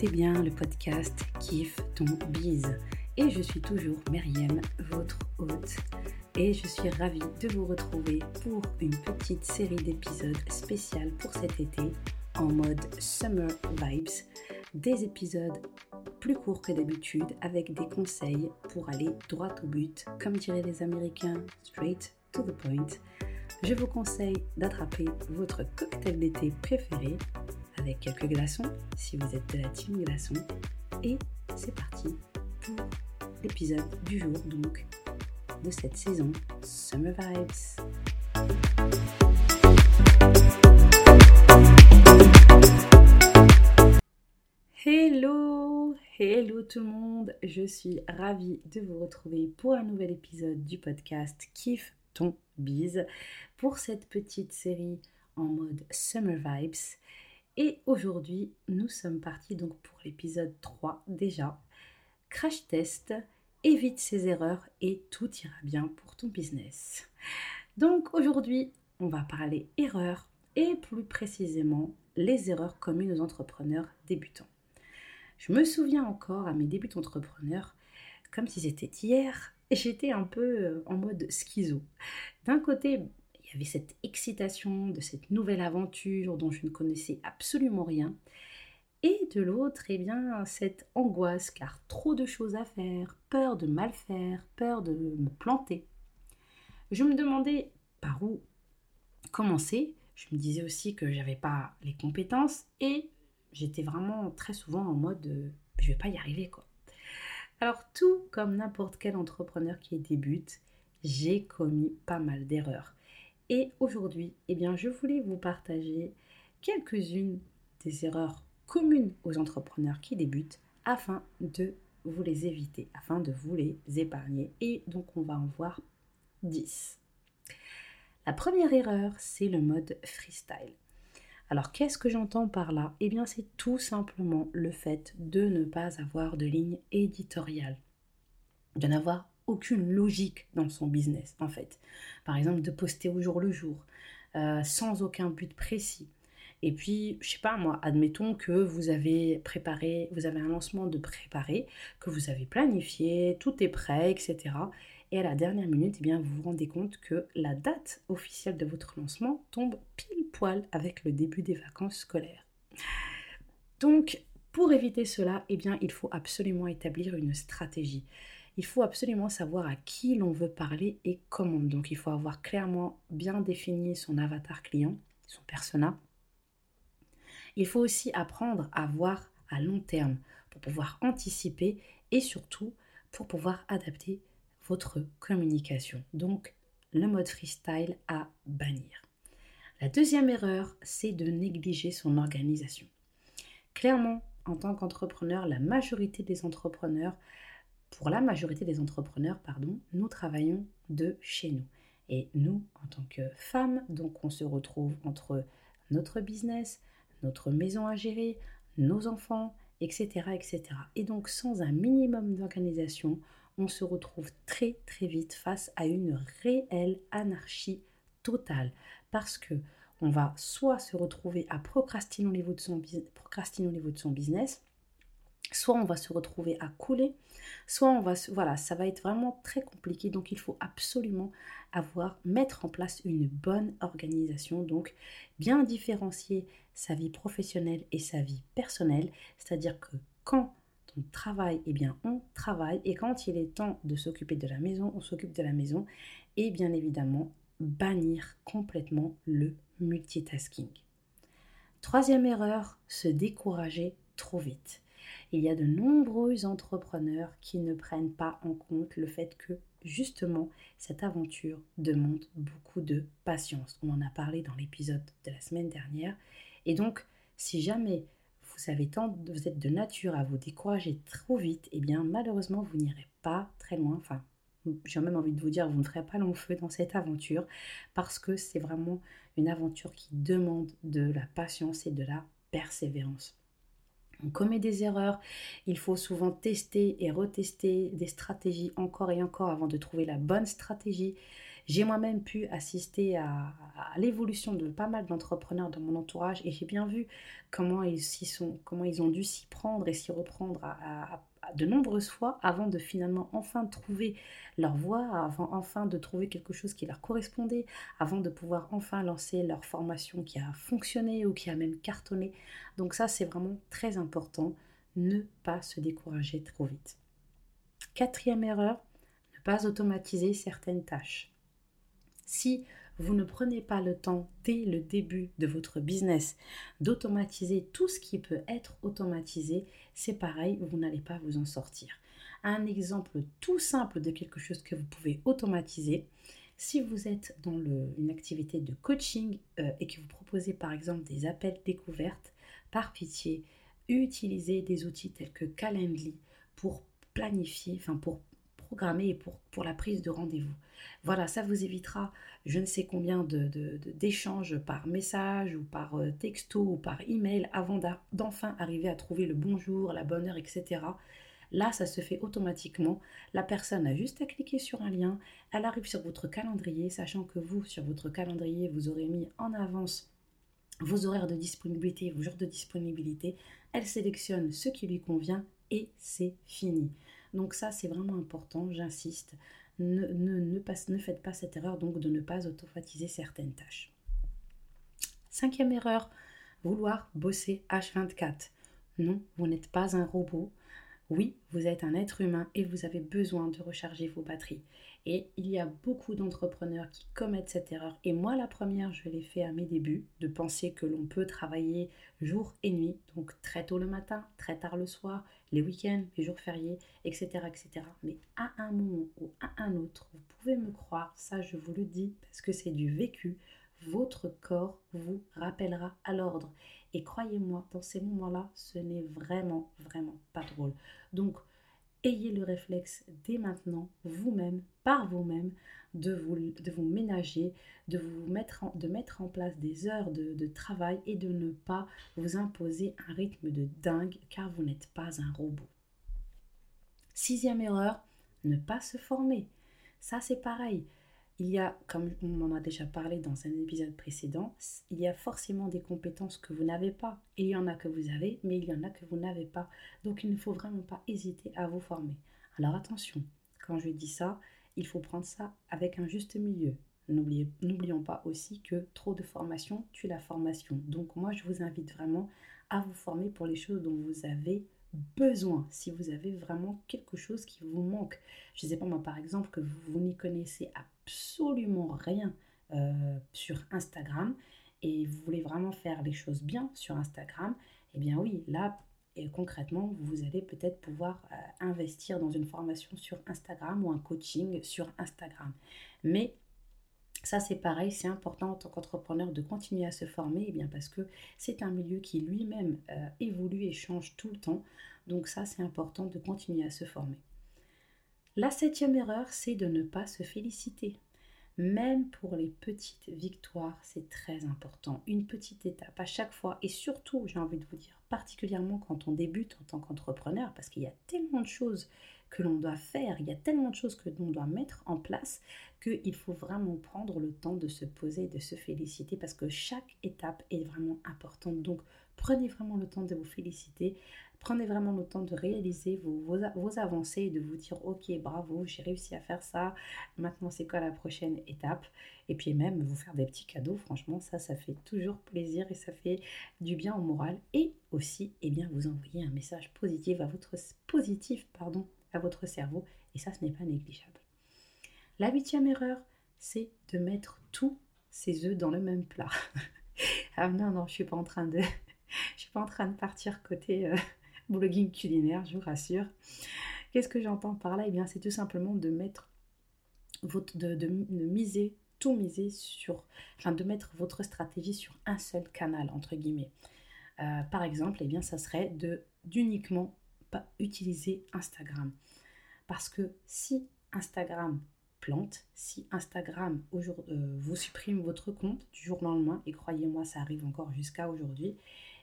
Écoutez bien le podcast Kiffe ton bise. Et je suis toujours Myriam, votre hôte. Et je suis ravie de vous retrouver pour une petite série d'épisodes spéciales pour cet été en mode Summer Vibes, des épisodes plus courts que d'habitude avec des conseils pour aller droit au but, comme diraient les Américains, straight to the point. Je vous conseille d'attraper votre cocktail d'été préféré avec quelques glaçons si vous êtes de la team glaçon. Et c'est parti pour l'épisode du jour donc de cette saison Summer Vibes. Hello, hello tout le monde, je suis ravie de vous retrouver pour un nouvel épisode du podcast Kiffe ton bise pour cette petite série en mode Summer Vibes. Et aujourd'hui, nous sommes partis donc pour l'épisode 3 déjà. Crash test, évite ses erreurs et tout ira bien pour ton business. Donc aujourd'hui, on va parler erreurs et plus précisément les erreurs communes aux entrepreneurs débutants. Je me souviens encore à mes débuts d'entrepreneur, comme si c'était hier, j'étais un peu euh, en mode schizo. D'un côté, il y avait cette excitation de cette nouvelle aventure dont je ne connaissais absolument rien. Et de l'autre, eh bien, cette angoisse car trop de choses à faire, peur de mal faire, peur de me planter. Je me demandais par où commencer. Je me disais aussi que j'avais pas les compétences et j'étais vraiment très souvent en mode euh, je vais pas y arriver quoi. Alors tout comme n'importe quel entrepreneur qui débute, j'ai commis pas mal d'erreurs. Et aujourd'hui, eh bien, je voulais vous partager quelques-unes des erreurs communes aux entrepreneurs qui débutent afin de vous les éviter, afin de vous les épargner. Et donc, on va en voir 10. La première erreur, c'est le mode freestyle. Alors, qu'est-ce que j'entends par là? Eh bien, c'est tout simplement le fait de ne pas avoir de ligne éditoriale, de n'avoir aucune logique dans son business, en fait. Par exemple, de poster au jour le jour, euh, sans aucun but précis. Et puis, je sais pas moi, admettons que vous avez préparé, vous avez un lancement de préparé, que vous avez planifié, tout est prêt, etc. Et à la dernière minute, eh bien, vous vous rendez compte que la date officielle de votre lancement tombe pile poil avec le début des vacances scolaires. Donc, pour éviter cela, eh bien, il faut absolument établir une stratégie il faut absolument savoir à qui l'on veut parler et comment. Donc il faut avoir clairement bien défini son avatar client, son persona. Il faut aussi apprendre à voir à long terme pour pouvoir anticiper et surtout pour pouvoir adapter votre communication. Donc le mode freestyle à bannir. La deuxième erreur, c'est de négliger son organisation. Clairement, en tant qu'entrepreneur, la majorité des entrepreneurs pour la majorité des entrepreneurs, pardon, nous travaillons de chez nous. Et nous, en tant que femmes, donc on se retrouve entre notre business, notre maison à gérer, nos enfants, etc. etc. Et donc sans un minimum d'organisation, on se retrouve très très vite face à une réelle anarchie totale. Parce que on va soit se retrouver à procrastiner au procrastiner au niveau de son business, soit on va se retrouver à couler, soit on va voilà, ça va être vraiment très compliqué. Donc il faut absolument avoir mettre en place une bonne organisation. Donc bien différencier sa vie professionnelle et sa vie personnelle, c'est-à-dire que quand on travaille, eh bien on travaille. Et quand il est temps de s'occuper de la maison, on s'occupe de la maison. Et bien évidemment bannir complètement le multitasking. Troisième erreur, se décourager trop vite. Il y a de nombreux entrepreneurs qui ne prennent pas en compte le fait que justement cette aventure demande beaucoup de patience. On en a parlé dans l'épisode de la semaine dernière. Et donc, si jamais vous avez tant, vous êtes de nature à vous décourager trop vite, eh bien malheureusement vous n'irez pas très loin. Enfin, j'ai même envie de vous dire, vous ne ferez pas long feu dans cette aventure parce que c'est vraiment une aventure qui demande de la patience et de la persévérance. On commet des erreurs, il faut souvent tester et retester des stratégies encore et encore avant de trouver la bonne stratégie. J'ai moi-même pu assister à, l'évolution de pas mal d'entrepreneurs dans mon entourage et j'ai bien vu comment ils, sont, comment ils ont dû s'y prendre et s'y reprendre à, de nombreuses fois avant de finalement enfin trouver leur voie, avant enfin de trouver quelque chose qui leur correspondait, avant de pouvoir enfin lancer leur formation qui a fonctionné ou qui a même cartonné. Donc ça, c'est vraiment très important, ne pas se décourager trop vite. Quatrième erreur, ne pas automatiser certaines tâches. Si vous ne prenez pas le temps dès le début de votre business d'automatiser tout ce qui peut être automatisé, c'est pareil, vous n'allez pas vous en sortir. Un exemple tout simple de quelque chose que vous pouvez automatiser, si vous êtes dans une activité de coaching euh, et que vous proposez par exemple des appels découvertes, par pitié, utilisez des outils tels que Calendly pour planifier, enfin pour programmer et pour, la prise de rendez-vous. Voilà, ça vous évitera je ne sais combien d'échanges de, par message ou par euh, texto ou par email avant d'enfin arriver à trouver le bonjour, la bonne heure, etc. Là, ça se fait automatiquement. La personne a juste à cliquer sur un lien, elle arrive sur votre calendrier, sachant que vous, sur votre calendrier, vous aurez mis en avance vos horaires de disponibilité, vos jours de disponibilité. Elle sélectionne ce qui lui convient et c'est fini. Donc ça, c'est vraiment important, j'insiste. Ne, ne, ne, faites pas cette erreur donc de ne pas automatiser certaines tâches. Cinquième erreur, vouloir bosser H24. Non, vous n'êtes pas un robot. Oui, vous êtes un être humain et vous avez besoin de recharger vos batteries. Et il y a beaucoup d'entrepreneurs qui commettent cette erreur. Et moi, la première, je l'ai fait à mes débuts, de penser que l'on peut travailler jour et nuit, donc très tôt le matin, très tard le soir, les week-ends, les jours fériés, etc., etc. Mais à un moment ou à un autre, vous pouvez me croire, ça je vous le dis parce que c'est du vécu, votre corps vous rappellera à l'ordre. Et croyez-moi, dans ces moments-là, ce n'est vraiment, vraiment pas drôle. Donc, ayez le réflexe dès maintenant, vous-même, par vous-même, de vous, de vous ménager, de, vous mettre en, de mettre en place des heures de travail et de ne pas vous imposer un rythme de dingue car vous n'êtes pas un robot. Sixième erreur, ne pas se former. Ça c'est pareil. Il y a, comme on en a déjà parlé dans un épisode précédent, il y a forcément des compétences que vous n'avez pas. Il y en a que vous avez, mais il y en a que vous n'avez pas. Donc il ne faut vraiment pas hésiter à vous former. Alors attention, quand je dis ça, il faut prendre ça avec un juste milieu. N'oublions pas aussi que trop de formation tue la formation. Donc moi, je vous invite vraiment à vous former pour les choses dont vous avez besoin, si vous avez vraiment quelque chose qui vous manque. Je ne sais pas moi par exemple que vous, n'y connaissez absolument rien euh, sur Instagram et vous voulez vraiment faire les choses bien sur Instagram, eh bien oui, là et concrètement, vous allez peut-être pouvoir euh, investir dans une formation sur Instagram ou un coaching sur Instagram. Mais ça, c'est pareil, c'est important en tant qu'entrepreneur de continuer à se former, eh bien parce que c'est un milieu qui lui-même euh, évolue et change tout le temps. Donc ça, c'est important de continuer à se former. La septième erreur, c'est de ne pas se féliciter. Même pour les petites victoires, c'est très important. Une petite étape à chaque fois. Et surtout, j'ai envie de vous dire, particulièrement quand on débute en tant qu'entrepreneur, parce qu'il y a tellement de choses que l'on doit faire, il y a tellement de choses que l'on doit mettre en place qu'il faut vraiment prendre le temps de se poser et de se féliciter parce que chaque étape est vraiment importante. Donc prenez vraiment le temps de vous féliciter, prenez vraiment le temps de réaliser vos, vos, avancées et de vous dire ok bravo j'ai réussi à faire ça, maintenant c'est quoi la prochaine étape? Et puis même vous faire des petits cadeaux, franchement ça ça fait toujours plaisir et ça fait du bien au moral et aussi eh bien vous envoyer un message positif à votre positif pardon à votre cerveau et ça ce n'est pas négligeable. La huitième erreur, c'est de mettre tous ses œufs dans le même plat. ah non, non, je suis pas en train de, je suis pas en train de partir côté euh, blogging culinaire, je vous rassure. Qu'est-ce que j'entends par là? Eh bien, c'est tout simplement de mettre votre, de, miser, tout miser sur, enfin, de mettre votre stratégie sur un seul canal entre guillemets. Euh, par exemple, eh bien, ça serait de d'uniquement pas utiliser Instagram, parce que si Instagram plante, si Instagram euh, vous supprime votre compte du jour au lendemain, et croyez-moi, ça arrive encore jusqu'à aujourd'hui,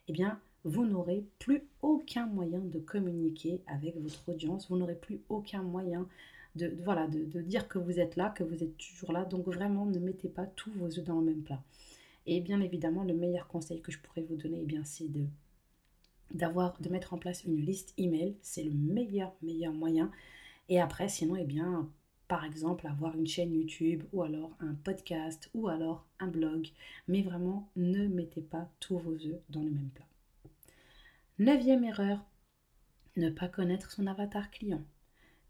eh bien, vous n'aurez plus aucun moyen de communiquer avec votre audience, vous n'aurez plus aucun moyen de, voilà, de, dire que vous êtes là, que vous êtes toujours là. Donc vraiment, ne mettez pas tous vos œufs dans le même plat. Et bien évidemment, le meilleur conseil que je pourrais vous donner, eh c'est de d'avoir de mettre en place une liste email. C'est le meilleur meilleur moyen. Et après, sinon, eh bien, par exemple, avoir une chaîne YouTube ou alors un podcast ou alors un blog. Mais vraiment, ne mettez pas tous vos œufs dans le même plat. Neuvième erreur, ne pas connaître son avatar client.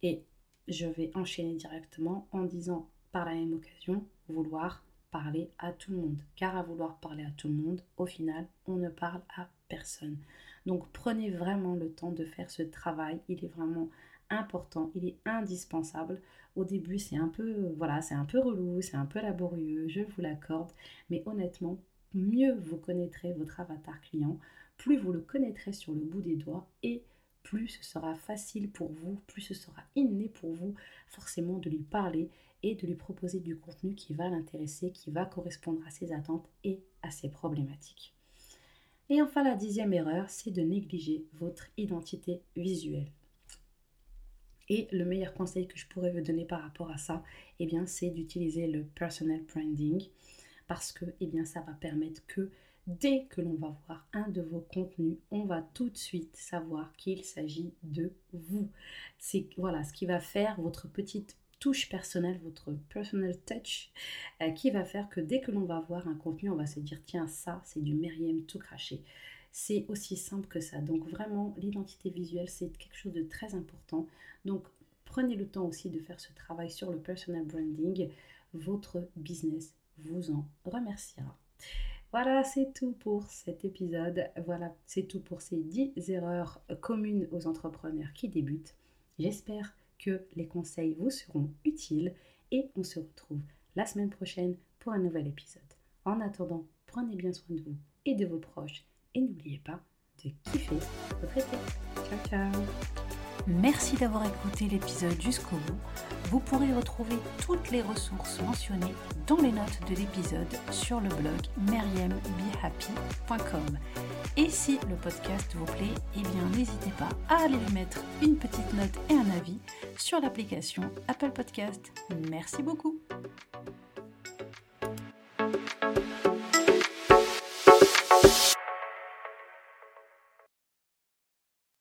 Et je vais enchaîner directement en disant par la même occasion vouloir parler à tout le monde. Car à vouloir parler à tout le monde, au final, on ne parle à personne. Donc prenez vraiment le temps de faire ce travail. Il est vraiment important, il est indispensable. Au début, c'est un peu voilà, c'est un peu relou, c'est un peu laborieux, je vous l'accorde, mais honnêtement, mieux vous connaîtrez votre avatar client, plus vous le connaîtrez sur le bout des doigts et plus ce sera facile pour vous, plus ce sera inné pour vous forcément de lui parler et de lui proposer du contenu qui va l'intéresser, qui va correspondre à ses attentes et à ses problématiques. Et enfin, la dixième erreur, c'est de négliger votre identité visuelle. Et le meilleur conseil que je pourrais vous donner par rapport à ça, eh bien, c'est d'utiliser le personal branding parce que, eh bien, ça va permettre que dès que l'on va voir un de vos contenus, on va tout de suite savoir qu'il s'agit de vous. C'est voilà ce qui va faire votre petite touche personnelle, votre personal touch, euh, qui va faire que dès que l'on va voir un contenu, on va se dire tiens ça c'est du Meriem tout craché. C'est aussi simple que ça. Donc vraiment l'identité visuelle c'est quelque chose de très important. Donc prenez le temps aussi de faire ce travail sur le personal branding. Votre business vous en remerciera. Voilà, c'est tout pour cet épisode. Voilà, c'est tout pour ces 10 erreurs communes aux entrepreneurs qui débutent. J'espère que les conseils vous seront utiles et on se retrouve la semaine prochaine pour un nouvel épisode. En attendant, prenez bien soin de vous et de vos proches et n'oubliez pas de kiffer votre été. Ciao ciao Merci d'avoir écouté l'épisode jusqu'au bout. Vous pourrez retrouver toutes les ressources mentionnées dans les notes de l'épisode sur le blog meriembehappy.com. Et si le podcast vous plaît, eh bien n'hésitez pas à aller lui mettre une petite note et un avis sur l'application Apple Podcast. Merci beaucoup.